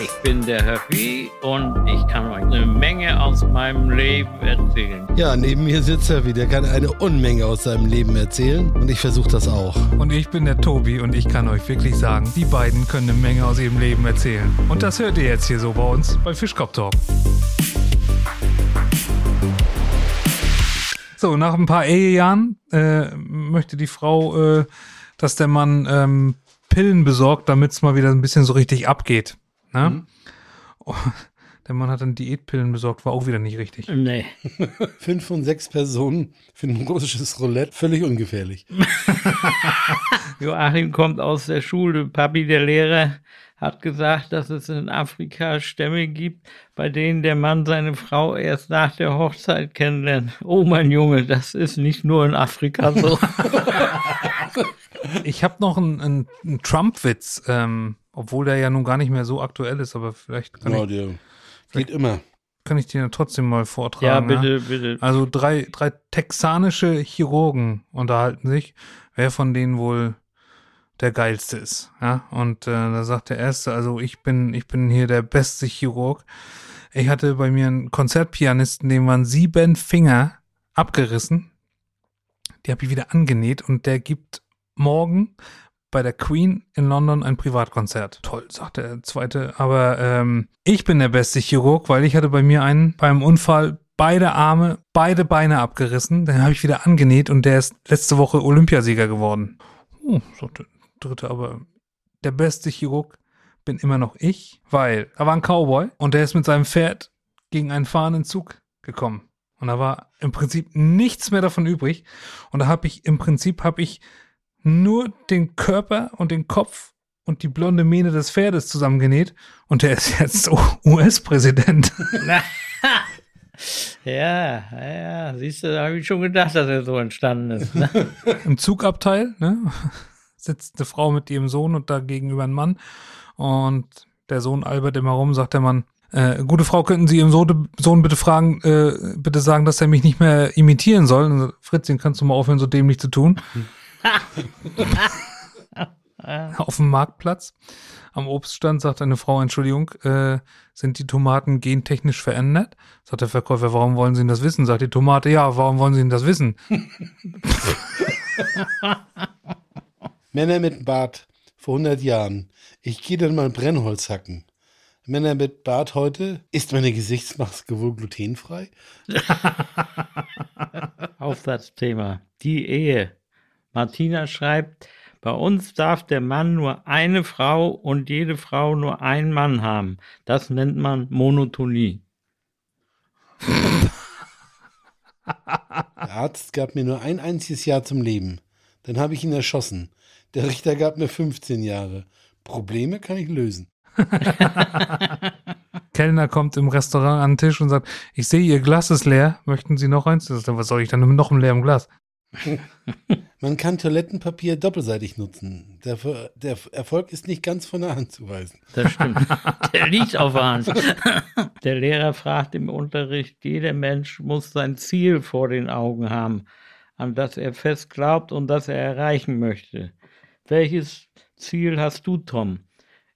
Ich bin der Höffi und ich kann euch eine Menge aus meinem Leben erzählen. Ja, neben mir sitzt er wieder, kann eine Unmenge aus seinem Leben erzählen und ich versuche das auch. Und ich bin der Tobi und ich kann euch wirklich sagen, die beiden können eine Menge aus ihrem Leben erzählen. Und das hört ihr jetzt hier so bei uns bei Fischkopf Talk. So, nach ein paar Ehejahren äh, möchte die Frau, äh, dass der Mann ähm, Pillen besorgt, damit es mal wieder ein bisschen so richtig abgeht. Ne? Mhm. Oh, der Mann hat dann Diätpillen besorgt, war auch wieder nicht richtig. Nee. Fünf von sechs Personen für ein russisches Roulette, völlig ungefährlich. Joachim kommt aus der Schule. Papi, der Lehrer, hat gesagt, dass es in Afrika Stämme gibt, bei denen der Mann seine Frau erst nach der Hochzeit kennenlernt. Oh mein Junge, das ist nicht nur in Afrika so. Ich habe noch einen, einen, einen Trump-Witz, ähm, obwohl der ja nun gar nicht mehr so aktuell ist, aber vielleicht kann, Ja, ich, der geht immer. kann ich den trotzdem mal ja, vortragen. bitte, bitte. Also drei, drei texanische Chirurgen unterhalten sich, wer von denen wohl der geilste ist. Ja, und äh, da sagt der erste, also ich bin, ich bin hier der beste Chirurg. Ich hatte bei mir einen Konzertpianisten, dem waren sieben Finger abgerissen. Die habe ich wieder angenäht und der gibt morgen bei der Queen in London ein Privatkonzert. Toll, sagt der zweite. Aber ähm, ich bin der beste Chirurg, weil ich hatte bei mir einen beim Unfall beide Arme, beide Beine abgerissen. Dann habe ich wieder angenäht und der ist letzte Woche Olympiasieger geworden. Oh, sagt der dritte, aber der beste Chirurg bin immer noch ich, weil da war ein Cowboy und der ist mit seinem Pferd gegen einen fahrenden Zug gekommen. Und da war im Prinzip nichts mehr davon übrig. Und da habe ich, im Prinzip habe ich nur den Körper und den Kopf und die blonde Mähne des Pferdes zusammengenäht. Und der ist jetzt US-Präsident. Ja, ja, siehst du, da habe ich schon gedacht, dass er so entstanden ist. Ne? Im Zugabteil, ne? Sitzt eine Frau mit ihrem Sohn und da gegenüber ein Mann. Und der Sohn albert immer rum, sagt der Mann, äh, gute Frau, könnten Sie Ihrem Sohn, Sohn bitte fragen, äh, bitte sagen, dass er mich nicht mehr imitieren soll? Fritzchen, kannst du mal aufhören, so dämlich zu tun? Auf dem Marktplatz am Obststand sagt eine Frau, Entschuldigung, äh, sind die Tomaten gentechnisch verändert? Sagt der Verkäufer, warum wollen Sie denn das wissen? Sagt die Tomate, ja, warum wollen Sie denn das wissen? Männer mit Bart vor 100 Jahren. Ich gehe dann mal Brennholz hacken. Männer mit Bart heute. Ist meine Gesichtsmaske wohl glutenfrei? Aufsatzthema. Die Ehe. Martina schreibt, bei uns darf der Mann nur eine Frau und jede Frau nur einen Mann haben. Das nennt man Monotonie. Der Arzt gab mir nur ein einziges Jahr zum Leben. Dann habe ich ihn erschossen. Der Richter gab mir 15 Jahre. Probleme kann ich lösen. Kellner kommt im Restaurant an den Tisch und sagt, ich sehe, Ihr Glas ist leer. Möchten Sie noch eins? Was soll ich dann mit noch einem leeren Glas? Man kann Toilettenpapier doppelseitig nutzen. Der, der Erfolg ist nicht ganz von der Hand zu weisen. Das stimmt. Der liegt auf der Hand. Der Lehrer fragt im Unterricht, jeder Mensch muss sein Ziel vor den Augen haben, an das er fest glaubt und das er erreichen möchte. Welches Ziel hast du, Tom?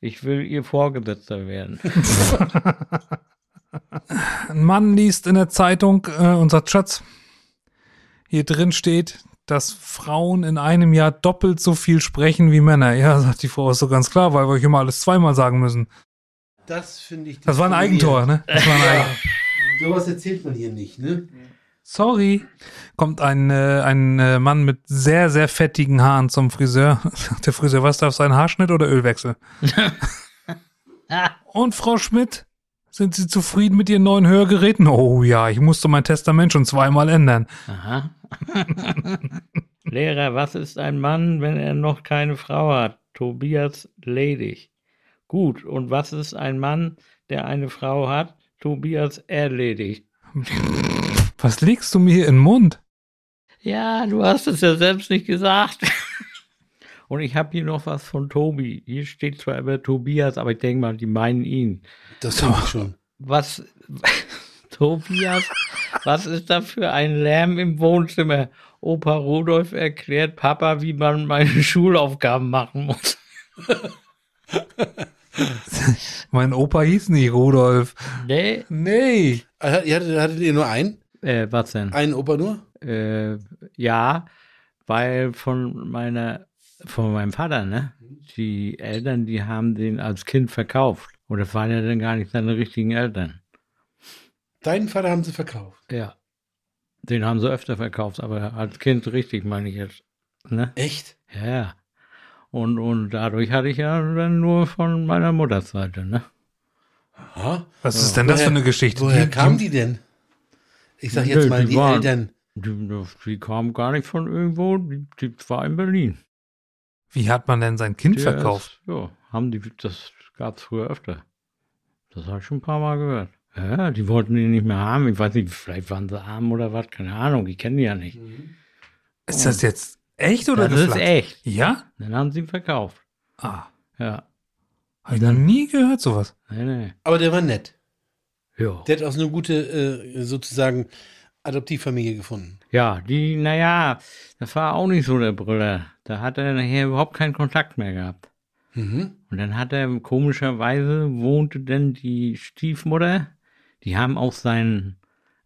Ich will ihr Vorgesetzter werden. Ein Mann liest in der Zeitung äh, und sagt, Schatz, hier drin steht, dass Frauen in einem Jahr doppelt so viel sprechen wie Männer. Ja, sagt die Frau, ist so ganz klar, weil wir euch immer alles zweimal sagen müssen. Das finde ich. Das war ein Eigentor, ne? Das war ein Eigentor. Sowas erzählt man hier nicht, ne? Sorry. Kommt ein, äh, ein äh, Mann mit sehr, sehr fettigen Haaren zum Friseur. Der Friseur, was darf sein? Haarschnitt oder Ölwechsel? Und Frau Schmidt, sind Sie zufrieden mit Ihren neuen Hörgeräten? Oh ja, ich musste mein Testament schon zweimal ändern. Aha. Lehrer, was ist ein Mann, wenn er noch keine Frau hat? Tobias ledig. Gut, und was ist ein Mann, der eine Frau hat? Tobias erledigt. Was legst du mir in den Mund? Ja, du hast es ja selbst nicht gesagt. Und ich habe hier noch was von Tobi. Hier steht zwar immer Tobias, aber ich denke mal, die meinen ihn. Das tue ich schon. Was, Tobias, was ist da für ein Lärm im Wohnzimmer? Opa Rudolf erklärt Papa, wie man meine Schulaufgaben machen muss. Mein Opa hieß nicht Rudolf. Nee. Nee. Ihr hattet, hattet ihr nur einen? Äh, was denn? Einen Opa nur? Äh, ja, weil von meiner, von meinem Vater, ne? Die Eltern, die haben den als Kind verkauft. Und das waren ja dann gar nicht seine richtigen Eltern. Deinen Vater haben sie verkauft. Ja. Den haben sie öfter verkauft, aber als Kind richtig, meine ich jetzt. Ne? Echt? Ja, ja. Und, und dadurch hatte ich ja dann nur von meiner Mutterseite, ne? Aha. Was ist denn das für eine Geschichte? Woher kamen die denn? Ich sag jetzt Nö, mal, die die waren- Eltern. Die, die kamen gar nicht von irgendwo, die, die war in Berlin. Wie hat man denn sein Kind Der verkauft? Ist, ja, haben die, das gab es früher öfter. Das habe ich schon ein paar Mal gehört. Ja, die wollten ihn nicht mehr haben. Ich weiß nicht, vielleicht waren sie arm oder was, keine Ahnung, die kennen die ja nicht. Ist das jetzt echt oder das ist geflaxt? echt. Ja? Dann haben sie ihn verkauft. Ah, Ja. habe ich noch nie gehört sowas. Nee, nee. Aber der war nett. Ja. Der hat auch so eine gute, äh, sozusagen, Adoptivfamilie gefunden. Ja, die, naja, das war auch nicht so der Brüller. Da hat er nachher überhaupt keinen Kontakt mehr gehabt. Mhm. Und dann hat er, komischerweise wohnte denn die Stiefmutter, die haben auch seinen,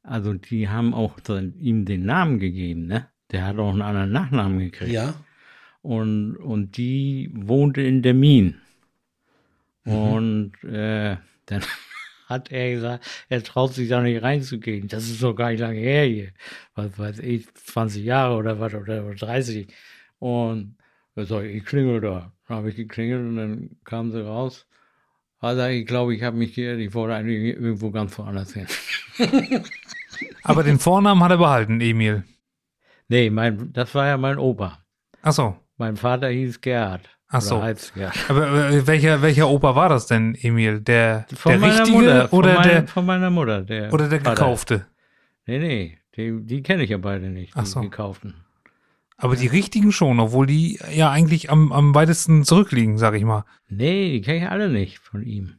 also die haben auch sein, ihm den Namen gegeben, ne? Der hat auch einen anderen Nachnamen gekriegt. Ja. Und, und die wohnte in Dermin. Und äh, dann hat er gesagt, er traut sich da nicht reinzugehen. Das ist doch gar nicht lange her hier. Was weiß ich, 20 Jahre oder was, oder 30. Und sagt, ich klingel da. Dann habe ich geklingelt und dann kam sie raus. Also ich glaube, ich habe mich geirrt. Ich wollte eigentlich irgendwo ganz woanders hin. Aber den Vornamen hat er behalten, Emil. Nee, mein, das war ja mein Opa. Ach so. Mein Vater hieß Gerhard. Ach so. heißt Gerhard. Aber äh, welcher, welcher Opa war das denn, Emil? Der, Von der meiner richtige Mutter, von oder, meiner, der, von meiner Mutter. Der oder der Vater. gekaufte? Nee, nee, die, die kenne ich ja beide nicht, die Ach so. gekauften. Aber die richtigen schon, obwohl die ja eigentlich am, am weitesten zurückliegen, sag ich mal. Nee, die kenne ich alle nicht von ihm.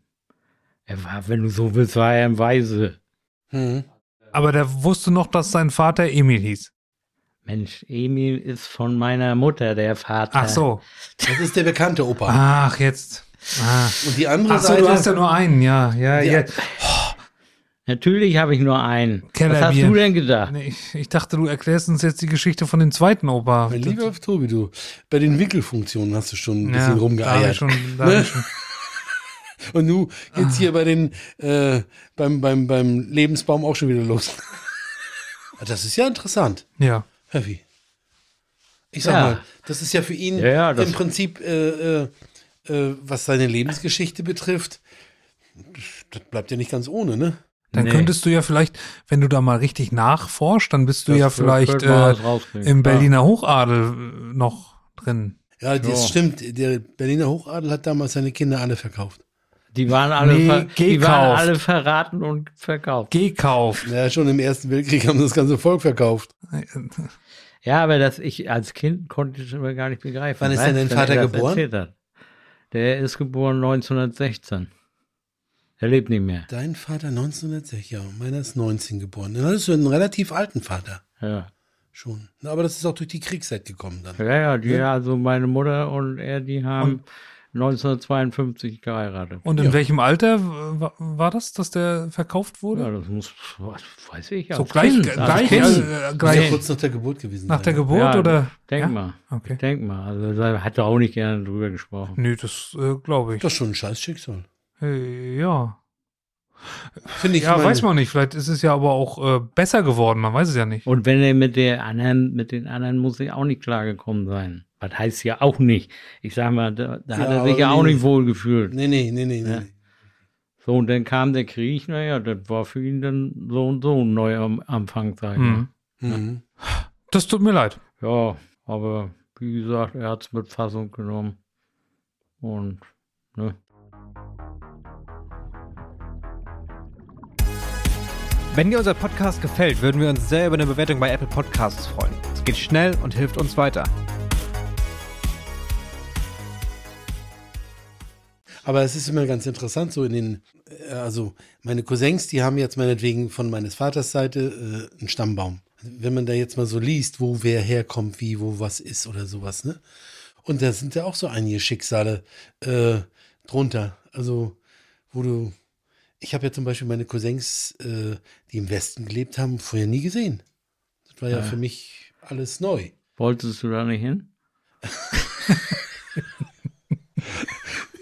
Er war, wenn du so willst, war er ein Weise. Mhm. Aber der wusste noch, dass sein Vater Emil hieß. Mensch, Emil ist von meiner Mutter, der Vater. Ach so. Das ist der bekannte Opa. Ach, jetzt. Ah. Und die andere Ach so, Seite. du hast ja nur einen, ja. Ja, Ja. ja. Natürlich habe ich nur einen. Was Kellerbier. hast du denn gedacht? Nee, ich, ich dachte, du erklärst uns jetzt die Geschichte von dem zweiten Opa. mein lieber Tobi, du, bei den Wickelfunktionen hast du schon ein bisschen ja, da ich rumgeeiert. schon, da ich schon. Und du jetzt Ah. hier bei den, äh, beim, beim, beim Lebensbaum auch schon wieder los. das ist ja interessant, Ja. Heavy. Ich sag Ja. mal, das ist ja für ihn Ja, ja, das- im Prinzip, äh, äh, äh, was seine Lebensgeschichte betrifft, das bleibt ja nicht ganz ohne, ne? Dann Nee. könntest du ja vielleicht, wenn du da mal richtig nachforschst, dann bist du Das ja vielleicht äh, rauskriegen. im Ja. Berliner Hochadel äh, noch drin. Ja, das stimmt. Der Berliner Hochadel hat damals seine Kinder alle verkauft. Die waren alle, Nee, ver die waren alle verraten und verkauft. Gekauft. Ja, schon im Ersten Weltkrieg haben das ganze Volk verkauft. Ja, aber das ich als Kind konnte ich das immer gar nicht begreifen. Wann ist denn dein Vater er geboren? Der ist geboren 1916. Er lebt nicht mehr. Dein Vater 1906, ja, meiner ist 19 geboren. Dann hattest du einen relativ alten Vater Ja, schon. Aber das ist auch durch die Kriegszeit gekommen dann. ja, ja die, also meine Mutter und er, die haben 1952 geheiratet. Und in Ja. welchem Alter wa- war das, dass der verkauft wurde? Ja, das muss, was weiß ich. so gleich, Kind, gleich, Kind. äh, Das ist ja gleich kurz nach der Geburt gewesen. nach sein. der Geburt Ja, oder? Denk Ja? mal. Okay. Denk mal. Also da hat er auch nicht gerne drüber gesprochen. Nö, das äh, glaube ich. Das ist schon ein scheiß Schicksal. Äh, ja. Finde ich. Ja, meine- weiß man nicht. Vielleicht ist es ja aber auch äh, besser geworden. Man weiß es ja nicht. Und wenn er mit der anderen, mit den anderen muss er auch nicht klargekommen sein. Das heißt ja auch nicht. Ich sag mal, da, da hat Ja, er sich ja auch nee. nicht wohl gefühlt. Nee, nee, nee, nee. Ja. nee. So, und dann kam der Krieg, naja, das war für ihn dann so und so ein neuer Am- Anfang, sag ich. Mhm. Mhm. Das tut mir leid. Ja, aber wie gesagt, er hat es mit Fassung genommen. Und, ne? Wenn dir unser Podcast gefällt, würden wir uns sehr über eine Bewertung bei Apple Podcasts freuen. Es geht schnell und hilft uns weiter. Aber es ist immer ganz interessant, so in den, äh, also meine Cousins, die haben jetzt meinetwegen von meines Vaters Seite äh, einen Stammbaum. Wenn man da jetzt mal so liest, wo wer herkommt, wie, wo was ist oder sowas, ne? Und da sind ja auch so einige Schicksale äh, drunter. Also, wo du. Ich habe ja zum Beispiel meine Cousins, äh, die im Westen gelebt haben, vorher nie gesehen. Das war ja, Ja. für mich alles neu. Wolltest du da nicht hin?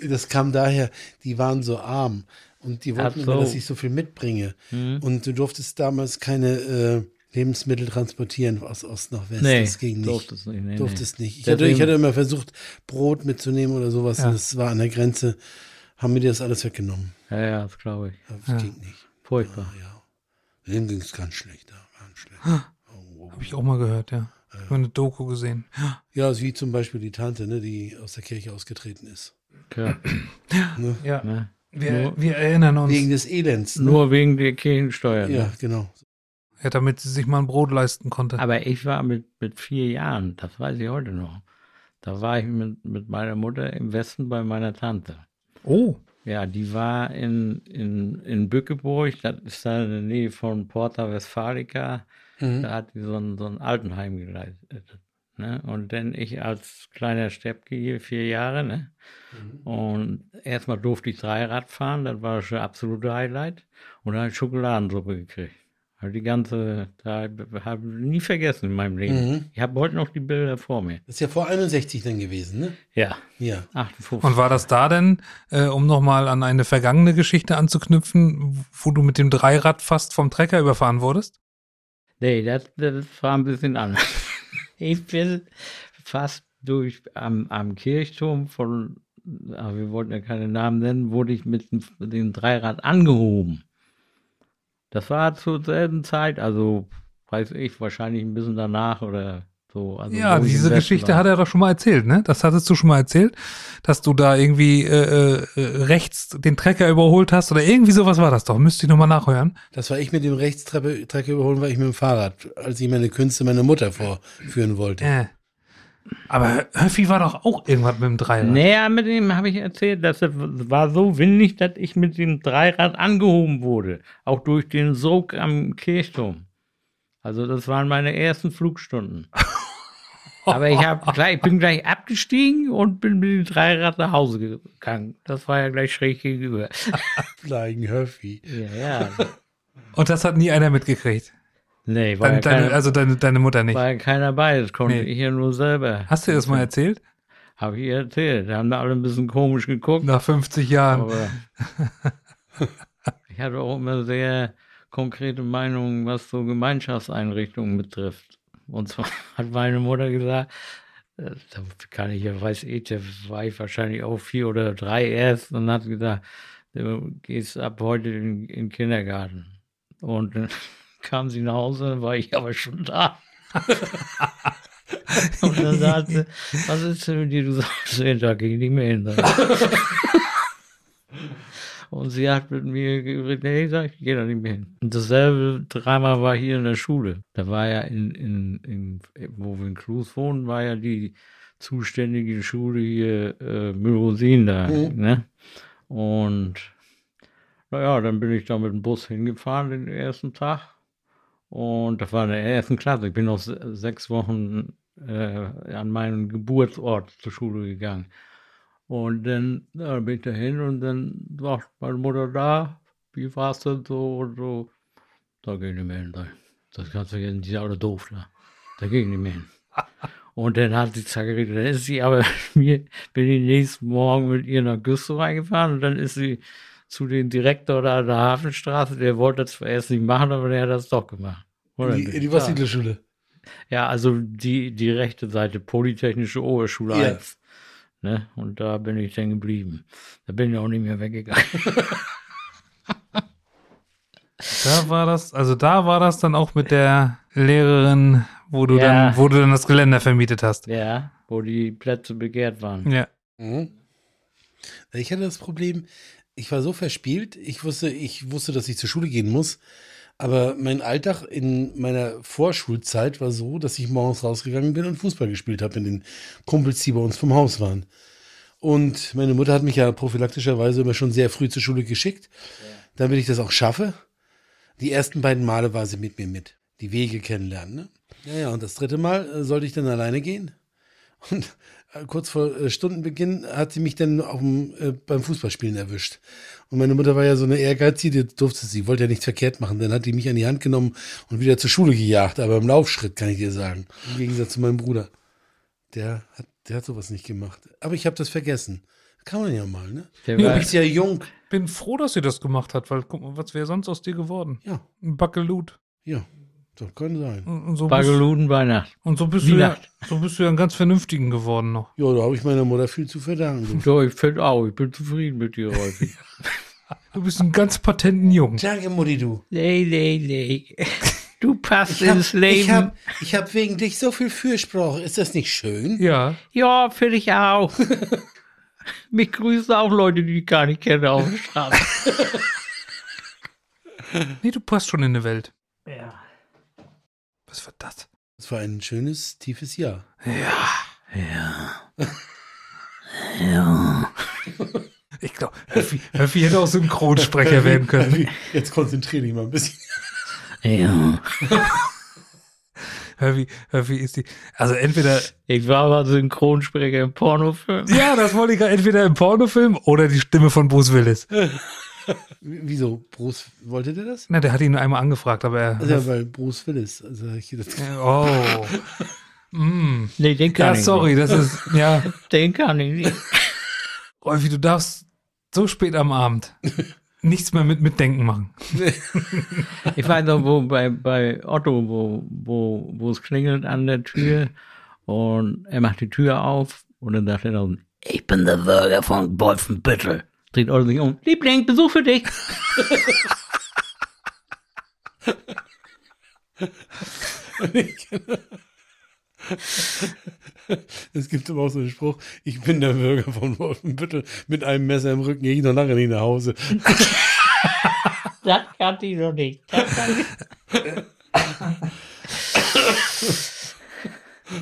Das kam daher, die waren so arm und die wollten Ach immer, so. dass ich so viel mitbringe. Hm? Und du durftest damals keine äh, Lebensmittel transportieren aus Ost nach West. Nee, das ging nicht. durftest nicht. Nee, durftest nicht. Ich Deswegen- hatte, ich hatte immer versucht, Brot mitzunehmen oder sowas. Ja. Und das war an der Grenze. Haben mir das alles weggenommen. Nee. Ja, ja, das glaube ich. Das Ja. ging nicht. Furchtbar. Ah, ja. Dem ging es ganz schlecht. Ja, ganz schlecht. Oh, oh. Habe ich auch mal gehört, ja. Ich habe eine Doku gesehen. Ja, wie zum Beispiel die Tante, ne, die aus der Kirche ausgetreten ist. Ja, Ja. ne? Wir, Nur- wir erinnern uns. Wegen des Elends. Ne? Nur wegen der Kirchensteuer. ja, Ne? genau. Ja, damit sie sich mal ein Brot leisten konnte. Aber ich war mit, mit vier Jahren, das weiß ich heute noch. Da war ich mit, mit meiner Mutter im Westen bei meiner Tante. Oh. Ja, die war in, in, in Bückeburg, das ist da in der Nähe von Porta Westfalica. Mhm. Da hat die so ein, so ein Altenheim geleitet. Ne? Und dann ich als kleiner Steppke hier, vier Jahre, ne? Und erstmal durfte ich Dreirad fahren, das war schon absolute Highlight. Und dann habe ich Schokoladensuppe gekriegt. Also die ganze, da habe ich nie vergessen in meinem Leben. Mhm. Ich habe heute noch die Bilder vor mir. Das ist ja vor 61 dann gewesen, ne? Ja, Ja. 58. Und war das da denn, äh, um nochmal an eine vergangene Geschichte anzuknüpfen, wo du mit dem Dreirad fast vom Trecker überfahren wurdest? Nee, das, das war ein bisschen anders. Ich bin fast durch am, am Kirchturm von, aber wir wollten ja keine Namen nennen, wurde ich mit dem, mit dem Dreirad angehoben. Das war zur selben Zeit, also weiß ich, wahrscheinlich ein bisschen danach oder so. Also ja, diese Geschichte war. hat er doch schon mal erzählt, ne? Das hattest du schon mal erzählt, dass du da irgendwie äh, äh, rechts den Trecker überholt hast oder irgendwie sowas war das doch. Müsste ich nochmal nachhören. Das war ich mit dem Rechtstreppe Trecker überholen, war ich mit dem Fahrrad, als ich meine Künste meiner Mutter vorführen wollte. Äh. Aber Höffi war doch auch irgendwas mit dem Dreirad. Naja, mit dem habe ich erzählt, dass es war so windig, dass ich mit dem Dreirad angehoben wurde. Auch durch den Sog am Kirchturm. Also das waren meine ersten Flugstunden. Aber ich, hab gleich, ich bin gleich abgestiegen und bin mit dem Dreirad nach Hause gegangen. Das war ja gleich schräg gegenüber. Flying Huffy. Ja, ja. Und das hat nie einer mitgekriegt. Nee, war, Deine, ja deine, keiner, also deine, deine Mutter nicht. war ja keiner bei. Das konnte Nee. ich ja nur selber. Hast du das mal erzählt? Habe ich ihr erzählt. Da haben da alle ein bisschen komisch geguckt. Nach 50 Jahren. Aber ich hatte auch immer sehr konkrete Meinungen, was so Gemeinschaftseinrichtungen betrifft. Und zwar hat meine Mutter gesagt, äh, da kann ich ja, weiß ich, da war ich wahrscheinlich auch vier oder drei erst und hat gesagt, du gehst ab heute in, in den Kindergarten. Und dann kam sie nach Hause, dann war ich aber schon da. und dann sagte sie, was ist denn mit dir? Du sagst, da ging ich nicht mehr hin. Und sie hat mit mir geredet, nee, sag ich, gehe da nicht mehr hin. Und dasselbe Drama war hier in der Schule. Da war ja in, in, in wo wir in Klus wohnen, war ja die zuständige Schule hier, äh, Müllrosin da, Mhm. ne? Und, naja, dann bin ich da mit dem Bus hingefahren den ersten Tag. Und das war in der ersten Klasse. Ich bin noch se- sechs Wochen äh, an meinen Geburtsort zur Schule gegangen. Und dann ja, bin ich da hin und dann war meine Mutter da. Wie war es denn so und so? Da gehe ich nicht mehr hin. Da. Das kannst du vergessen, die ist alle doof da. Da gehe ich nicht mehr hin. Und dann hat sie gesagt, dann ist sie aber mir, bin ich nächsten Morgen mit ihr nach Güstrow reingefahren und dann ist sie zu dem Direktor da an der Hafenstraße, der wollte das erst nicht machen, aber der hat das doch gemacht. Dann Die, die. Wassilschule. Ja, also die, die rechte Seite, Polytechnische Oberschule Ja. 1. Ne? Und da bin ich dann geblieben. Da bin ich auch nicht mehr weggegangen. Da war das, also da war das dann auch mit der Lehrerin, wo du Ja. dann, wo du dann das Geländer vermietet hast. ja, wo die Plätze begehrt waren. Ja. Mhm. Ich hatte das Problem, ich war so verspielt, ich wusste, ich wusste, dass ich zur Schule gehen muss, aber mein Alltag in meiner Vorschulzeit war so, dass ich morgens rausgegangen bin und Fußball gespielt habe mit den Kumpels, die bei uns vom Haus waren. Und meine Mutter hat mich ja prophylaktischerweise immer schon sehr früh zur Schule geschickt, damit ich das auch schaffe. Die ersten beiden Male war sie mit mir mit, die Wege kennenlernen. Ne? Ja, ja, und das dritte Mal äh, sollte ich dann alleine gehen. Und kurz vor äh, Stundenbeginn hat sie mich dann auf dem, äh, beim Fußballspielen erwischt. Und meine Mutter war ja so eine ehrgeizige, die durfte sie, wollte ja nichts verkehrt machen. Dann hat die mich an die Hand genommen und wieder zur Schule gejagt, aber im Laufschritt, kann ich dir sagen. Im Gegensatz zu meinem Bruder. Der hat, der hat sowas nicht gemacht. Aber ich habe das vergessen. Kann man ja mal, ne? Der Du war, bist ja jung. Bin froh, dass sie das gemacht hat, weil guck mal, was wäre sonst aus dir geworden? Ja, Ein Backelut. ja. Das kann sein. Und so bist, Bageluden Weihnacht. und so bist du ja, so bist du ja ein ganz vernünftigen geworden noch. Ja, da habe ich meiner Mutter viel zu verdanken. So, ich finde auch, ich bin zufrieden mit dir häufig. Du bist ein ganz patenten Jungen. Danke, Mutti, du. nee, nee, nee. Du passt hab, ins Leben. ich hab, ich hab wegen dich so viel Fürsprache. Ist das nicht schön? Ja. ja, finde ich auch. Mich grüßen auch Leute, die ich gar nicht kenne auf der Straße. Nee, du passt schon in die Welt. ja. Was war das? Es war ein schönes, tiefes Jahr. Ich glaube, Höffi, hätte auch Synchronsprecher werden können. Jetzt konzentriere dich mal ein bisschen. Ja. Höffi, Höffi ist die. Also entweder. Ich war mal Synchronsprecher im Pornofilm. Ja, das wollte ich gerade entweder im Pornofilm oder die Stimme von Bruce Willis. Wieso? Bruce, wollte der das? Na, der hat ihn nur einmal angefragt, aber er. Also, ja, weil Bruce Willis. Also, ich, das, Oh. Mm. Nee, den kann Ja, ich sorry, das ist. Ja, nicht. Den kann ich nicht. Rolfi, du darfst so spät am Abend nichts mehr mit Mitdenken machen. Ich weiß noch, wo bei, bei Otto, wo, wo, wo es klingelt an der Tür und er macht die Tür auf und dann sagt er dann, ich bin der Bürger von Wolfenbüttel. Dreht Otto sich um, Liebling, Besuch für dich. es gibt aber auch so einen Spruch, ich bin der Bürger von Wolfenbüttel, mit einem Messer im Rücken gehe ich noch lange nicht nach Hause. Das kannte ich noch nicht.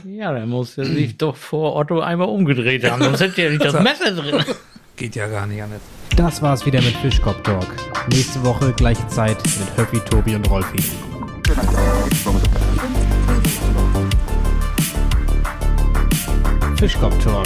Ja, dann muss er sich doch vor Otto einmal umgedreht haben, sonst hätte er nicht das Messer drin. Geht ja gar nicht anders. Das war's wieder mit Fischkopf Talk. Nächste Woche gleiche Zeit mit Höffi, Tobi und Rolfi. Fischkopf Talk,